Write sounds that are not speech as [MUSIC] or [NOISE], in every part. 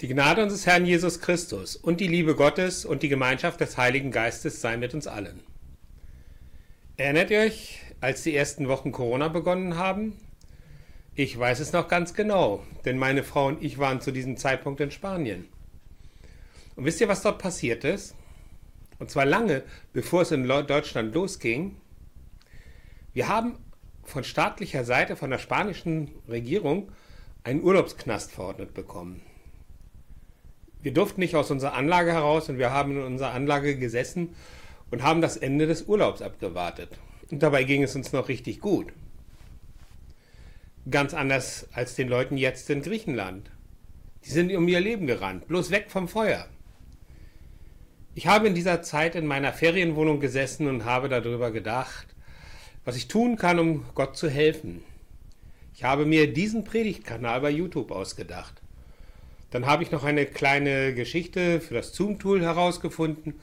Die Gnade unseres Herrn Jesus Christus und die Liebe Gottes und die Gemeinschaft des Heiligen Geistes sei mit uns allen. Erinnert ihr euch, als die ersten Wochen Corona begonnen haben? Ich weiß es noch ganz genau, denn meine Frau und ich waren zu diesem Zeitpunkt in Spanien. Und wisst ihr, was dort passiert ist? Und zwar lange bevor es in Deutschland losging. Wir haben von staatlicher Seite, von der spanischen Regierung, einen Urlaubsknast verordnet bekommen wir durften nicht aus unserer Anlage heraus und wir haben in unserer Anlage gesessen und haben das Ende des Urlaubs abgewartet. Und dabei ging es uns noch richtig gut. Ganz anders als den Leuten jetzt in Griechenland. Die sind um ihr Leben gerannt, bloß weg vom Feuer. Ich habe in dieser Zeit in meiner Ferienwohnung gesessen und habe darüber gedacht, was ich tun kann, um Gott zu helfen. Ich habe mir diesen Predigtkanal bei YouTube ausgedacht. Dann habe ich noch eine kleine Geschichte für das Zoom-Tool herausgefunden.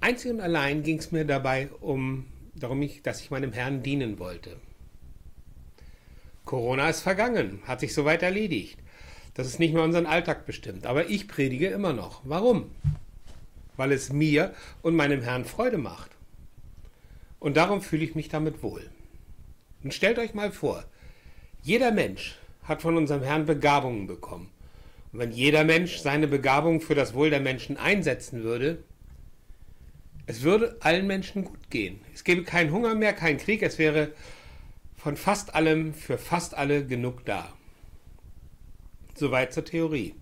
Einzig und allein ging es mir dabei um darum, dass ich meinem Herrn dienen wollte. Corona ist vergangen, hat sich soweit erledigt. Das ist nicht mehr unseren Alltag bestimmt. Aber ich predige immer noch. Warum? Weil es mir und meinem Herrn Freude macht. Und darum fühle ich mich damit wohl. Und stellt euch mal vor, jeder Mensch hat von unserem Herrn Begabungen bekommen. Wenn jeder Mensch seine Begabung für das Wohl der Menschen einsetzen würde, es würde allen Menschen gut gehen. Es gäbe keinen Hunger mehr, keinen Krieg, es wäre von fast allem für fast alle genug da. Soweit zur Theorie.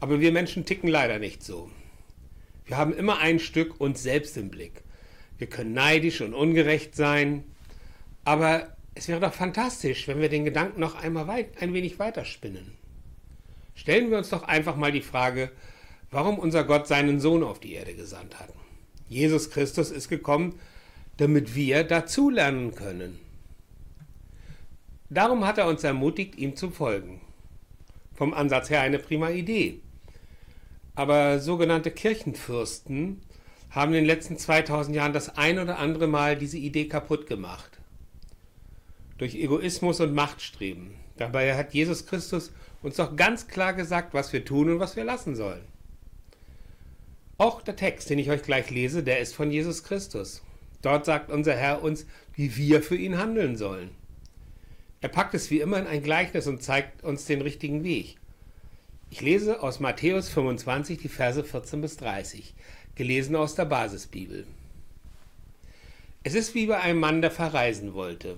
Aber wir Menschen ticken leider nicht so. Wir haben immer ein Stück uns selbst im Blick. Wir können neidisch und ungerecht sein, aber es wäre doch fantastisch, wenn wir den Gedanken noch einmal weit, ein wenig weiterspinnen. Stellen wir uns doch einfach mal die Frage, warum unser Gott seinen Sohn auf die Erde gesandt hat. Jesus Christus ist gekommen, damit wir dazulernen können. Darum hat er uns ermutigt, ihm zu folgen. Vom Ansatz her eine prima Idee. Aber sogenannte Kirchenfürsten haben in den letzten 2000 Jahren das ein oder andere Mal diese Idee kaputt gemacht. Durch Egoismus und Machtstreben. Dabei hat Jesus Christus uns doch ganz klar gesagt, was wir tun und was wir lassen sollen. Auch der Text, den ich euch gleich lese, der ist von Jesus Christus. Dort sagt unser Herr uns, wie wir für ihn handeln sollen. Er packt es wie immer in ein Gleichnis und zeigt uns den richtigen Weg. Ich lese aus Matthäus 25 die Verse 14 bis 30, gelesen aus der Basisbibel. Es ist wie bei einem Mann, der verreisen wollte.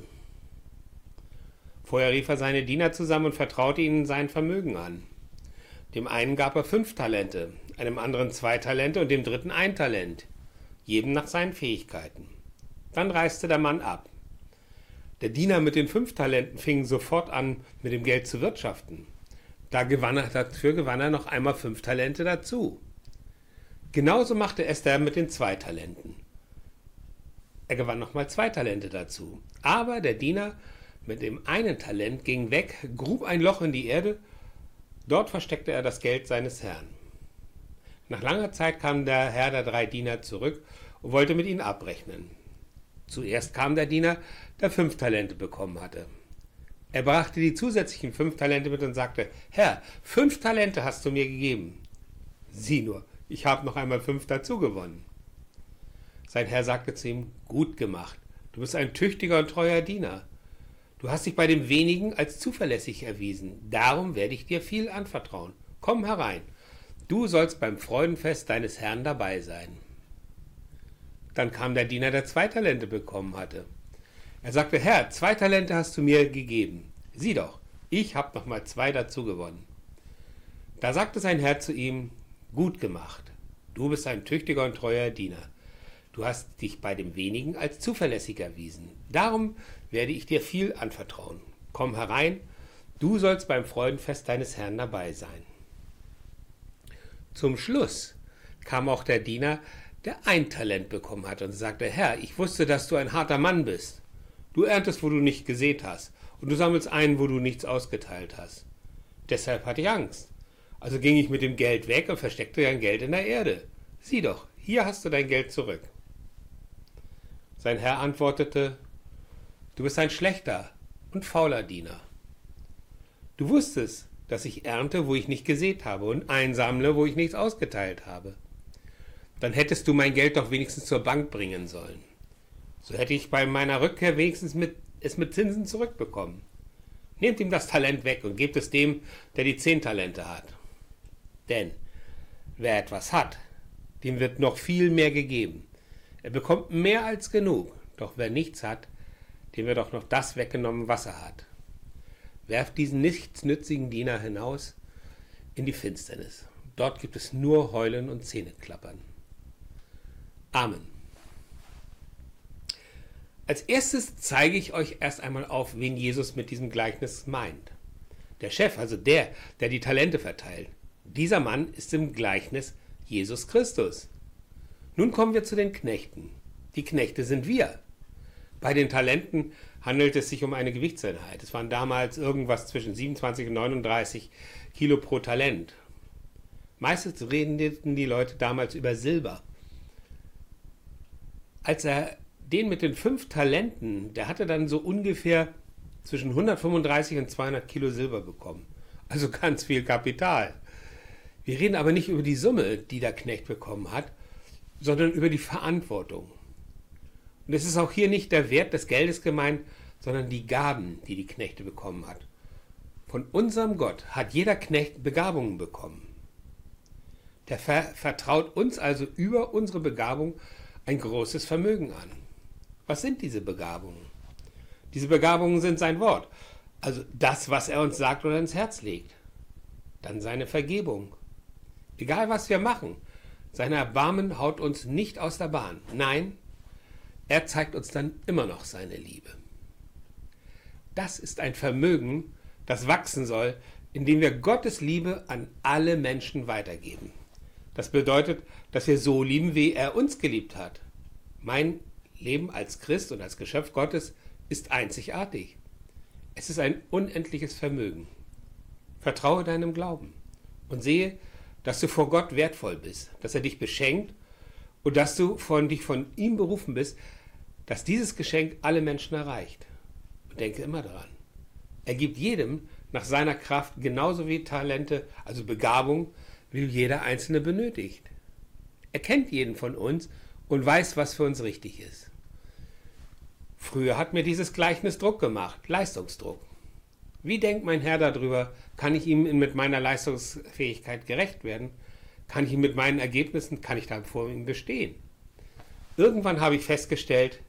Vorher rief er seine Diener zusammen und vertraute ihnen sein Vermögen an. Dem einen gab er fünf Talente, einem anderen zwei Talente und dem dritten ein Talent, jedem nach seinen Fähigkeiten. Dann reiste der Mann ab. Der Diener mit den fünf Talenten fing sofort an, mit dem Geld zu wirtschaften. Da gewann er, dafür gewann er noch einmal fünf Talente dazu. Genauso machte es der mit den zwei Talenten. Er gewann nochmal zwei Talente dazu. Aber der Diener mit dem einen Talent ging weg, grub ein Loch in die Erde, dort versteckte er das Geld seines Herrn. Nach langer Zeit kam der Herr der drei Diener zurück und wollte mit ihnen abrechnen. Zuerst kam der Diener, der fünf Talente bekommen hatte. Er brachte die zusätzlichen fünf Talente mit und sagte, Herr, fünf Talente hast du mir gegeben. Sieh nur, ich habe noch einmal fünf dazu gewonnen. Sein Herr sagte zu ihm, gut gemacht, du bist ein tüchtiger und treuer Diener. Du hast dich bei dem wenigen als zuverlässig erwiesen. Darum werde ich dir viel anvertrauen. Komm herein. Du sollst beim Freudenfest deines Herrn dabei sein. Dann kam der Diener, der zwei Talente bekommen hatte. Er sagte, Herr, zwei Talente hast du mir gegeben. Sieh doch, ich habe noch mal zwei dazu gewonnen. Da sagte sein Herr zu ihm, gut gemacht. Du bist ein tüchtiger und treuer Diener. Du hast dich bei dem wenigen als zuverlässig erwiesen. Darum werde ich dir viel anvertrauen. Komm herein, du sollst beim Freudenfest deines Herrn dabei sein. Zum Schluss kam auch der Diener, der ein Talent bekommen hat und sagte, Herr, ich wusste, dass du ein harter Mann bist. Du erntest, wo du nicht gesät hast, und du sammelst ein, wo du nichts ausgeteilt hast. Deshalb hatte ich Angst. Also ging ich mit dem Geld weg und versteckte dein Geld in der Erde. Sieh doch, hier hast du dein Geld zurück. Sein Herr antwortete, Du bist ein schlechter und fauler Diener. Du wusstest, dass ich ernte, wo ich nicht gesät habe und einsammle, wo ich nichts ausgeteilt habe. Dann hättest du mein Geld doch wenigstens zur Bank bringen sollen. So hätte ich bei meiner Rückkehr wenigstens mit, es mit Zinsen zurückbekommen. Nehmt ihm das Talent weg und gebt es dem, der die zehn Talente hat. Denn wer etwas hat, dem wird noch viel mehr gegeben. Er bekommt mehr als genug, doch wer nichts hat, dem wird auch noch das weggenommen, was er hat. Werft diesen nichtsnützigen Diener hinaus in die Finsternis. Dort gibt es nur Heulen und Zähneklappern. Amen. Als erstes zeige ich euch erst einmal auf, wen Jesus mit diesem Gleichnis meint. Der Chef, also der, der die Talente verteilt. Dieser Mann ist im Gleichnis Jesus Christus. Nun kommen wir zu den Knechten. Die Knechte sind wir. Bei den Talenten handelt es sich um eine Gewichtseinheit. Es waren damals irgendwas zwischen 27 und 39 Kilo pro Talent. Meistens redeten die Leute damals über Silber. Als er den mit den fünf Talenten, der hatte dann so ungefähr zwischen 135 und 200 Kilo Silber bekommen. Also [LAUGHS] ganz viel Kapital. Wir reden aber nicht über die Summe, die der Knecht bekommen hat, sondern über die Verantwortung. Und es ist auch hier nicht der Wert des Geldes gemeint, sondern die Gaben, die die Knechte bekommen hat. Von unserem Gott hat jeder Knecht Begabungen bekommen. Der ver vertraut uns also über unsere Begabung ein großes Vermögen an. Was sind diese Begabungen? Diese Begabungen sind sein Wort, also das, was er uns sagt oder ins Herz legt. Dann seine Vergebung. Egal was wir machen, sein Erbarmen haut uns nicht aus der Bahn. Nein, er zeigt uns dann immer noch seine Liebe. Das ist ein Vermögen, das wachsen soll, indem wir Gottes Liebe an alle Menschen weitergeben. Das bedeutet, dass wir so lieben, wie er uns geliebt hat. Mein Leben als Christ und als Geschöpf Gottes ist einzigartig. Es ist ein unendliches Vermögen. Vertraue deinem Glauben und sehe, dass du vor Gott wertvoll bist, dass er dich beschenkt und dass du von dich von ihm berufen bist, dass dieses Geschenk alle Menschen erreicht. Und denke immer daran. Er gibt jedem nach seiner Kraft genauso wie Talente, also Begabung, wie jeder Einzelne benötigt. Er kennt jeden von uns und weiß, was für uns richtig ist. Früher hat mir dieses Gleichnis Druck gemacht, Leistungsdruck. Wie denkt mein Herr darüber? Kann ich ihm mit meiner Leistungsfähigkeit gerecht werden? Kann ich ihm mit meinen Ergebnissen, kann ich da vor ihm bestehen? Irgendwann habe ich festgestellt,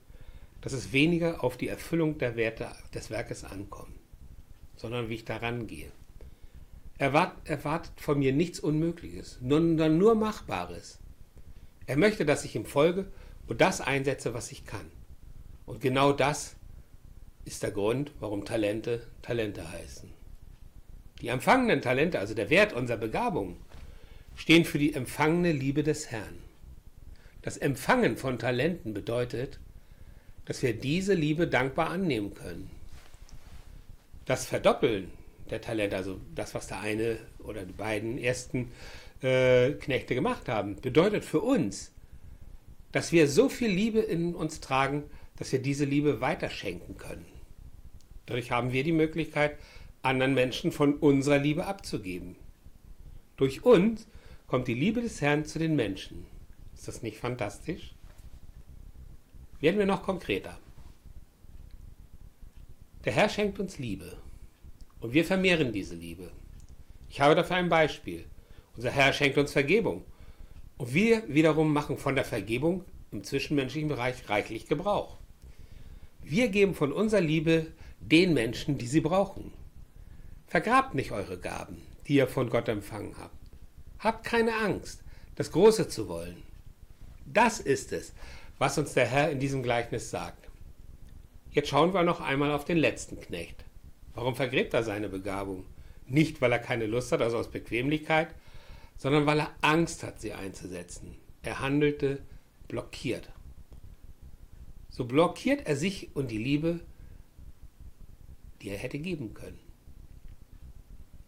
dass es weniger auf die Erfüllung der Werte des Werkes ankommt, sondern wie ich daran gehe. Er erwartet von mir nichts Unmögliches, sondern nur Machbares. Er möchte, dass ich ihm folge und das einsetze, was ich kann. Und genau das ist der Grund, warum Talente Talente heißen. Die empfangenen Talente, also der Wert unserer Begabung, stehen für die empfangene Liebe des Herrn. Das Empfangen von Talenten bedeutet, dass wir diese Liebe dankbar annehmen können. Das Verdoppeln der Talente, also das, was der eine oder die beiden ersten äh, Knechte gemacht haben, bedeutet für uns, dass wir so viel Liebe in uns tragen, dass wir diese Liebe weiterschenken können. Dadurch haben wir die Möglichkeit, anderen Menschen von unserer Liebe abzugeben. Durch uns kommt die Liebe des Herrn zu den Menschen. Ist das nicht fantastisch? Werden wir noch konkreter. Der Herr schenkt uns Liebe und wir vermehren diese Liebe. Ich habe dafür ein Beispiel. Unser Herr schenkt uns Vergebung und wir wiederum machen von der Vergebung im zwischenmenschlichen Bereich reichlich Gebrauch. Wir geben von unserer Liebe den Menschen, die sie brauchen. Vergrabt nicht eure Gaben, die ihr von Gott empfangen habt. Habt keine Angst, das Große zu wollen. Das ist es, was uns der Herr in diesem Gleichnis sagt. Jetzt schauen wir noch einmal auf den letzten Knecht. Warum vergräbt er seine Begabung? Nicht, weil er keine Lust hat, also aus Bequemlichkeit, sondern weil er Angst hat, sie einzusetzen. Er handelte blockiert. So blockiert er sich und die Liebe, die er hätte geben können.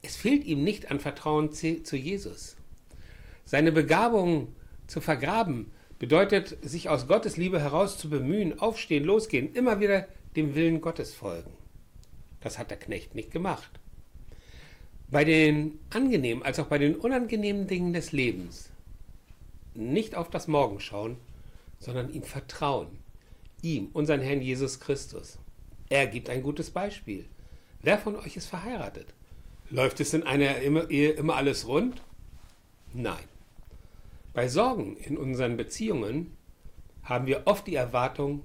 Es fehlt ihm nicht an Vertrauen zu Jesus. Seine Begabung zu vergraben, Bedeutet, sich aus Gottes Liebe heraus zu bemühen, aufstehen, losgehen, immer wieder dem Willen Gottes folgen. Das hat der Knecht nicht gemacht. bei den angenehmen als auch bei den unangenehmen Dingen des Lebens nicht auf das Morgen schauen, sondern ihm vertrauen. Ihm, unseren Herrn Jesus Christus. Er gibt ein gutes Beispiel. Wer von euch ist verheiratet? Läuft es in einer Ehe immer alles rund? Nein. Bei Sorgen in unseren Beziehungen haben wir oft die Erwartung,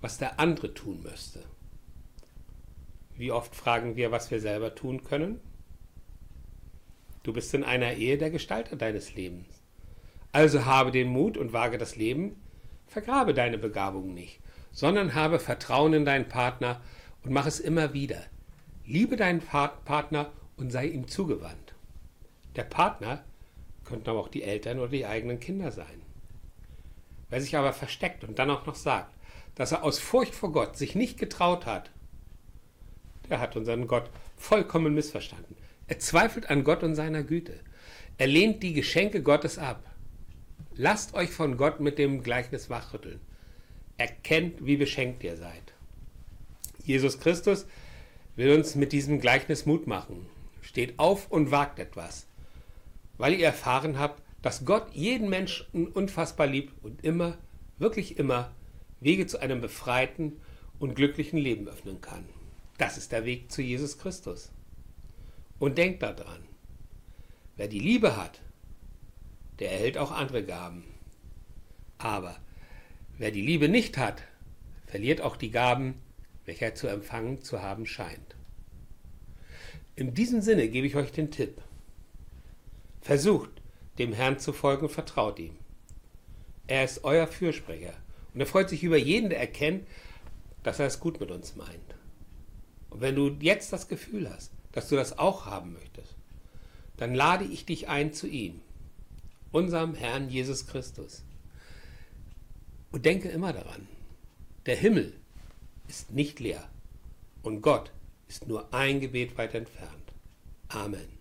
was der andere tun müsste. Wie oft fragen wir, was wir selber tun können? Du bist in einer Ehe der Gestalter deines Lebens. Also habe den Mut und wage das Leben, vergrabe deine Begabung nicht, sondern habe Vertrauen in deinen Partner und mach es immer wieder. Liebe deinen Partner und sei ihm zugewandt. Der Partner könnten aber auch die Eltern oder die eigenen Kinder sein. Wer sich aber versteckt und dann auch noch sagt, dass er aus Furcht vor Gott sich nicht getraut hat, der hat unseren Gott vollkommen missverstanden. Er zweifelt an Gott und seiner Güte. Er lehnt die Geschenke Gottes ab. Lasst euch von Gott mit dem Gleichnis wachrütteln. Erkennt, wie beschenkt ihr seid. Jesus Christus will uns mit diesem Gleichnis Mut machen. Steht auf und wagt etwas, weil ihr erfahren habt, dass Gott jeden Menschen unfassbar liebt und immer, wirklich immer, Wege zu einem befreiten und glücklichen Leben öffnen kann. Das ist der Weg zu Jesus Christus. Und denkt daran, wer die Liebe hat, der erhält auch andere Gaben. Aber wer die Liebe nicht hat, verliert auch die Gaben, welche er zu empfangen zu haben scheint. In diesem Sinne gebe ich euch den Tipp. Versucht, dem Herrn zu folgen, vertraut ihm. Er ist euer Fürsprecher und er freut sich über jeden, der erkennt, dass er es gut mit uns meint. Und wenn du jetzt das Gefühl hast, dass du das auch haben möchtest, dann lade ich dich ein zu ihm, unserem Herrn Jesus Christus. Und denke immer daran, der Himmel ist nicht leer und Gott ist nur ein Gebet weit entfernt. Amen.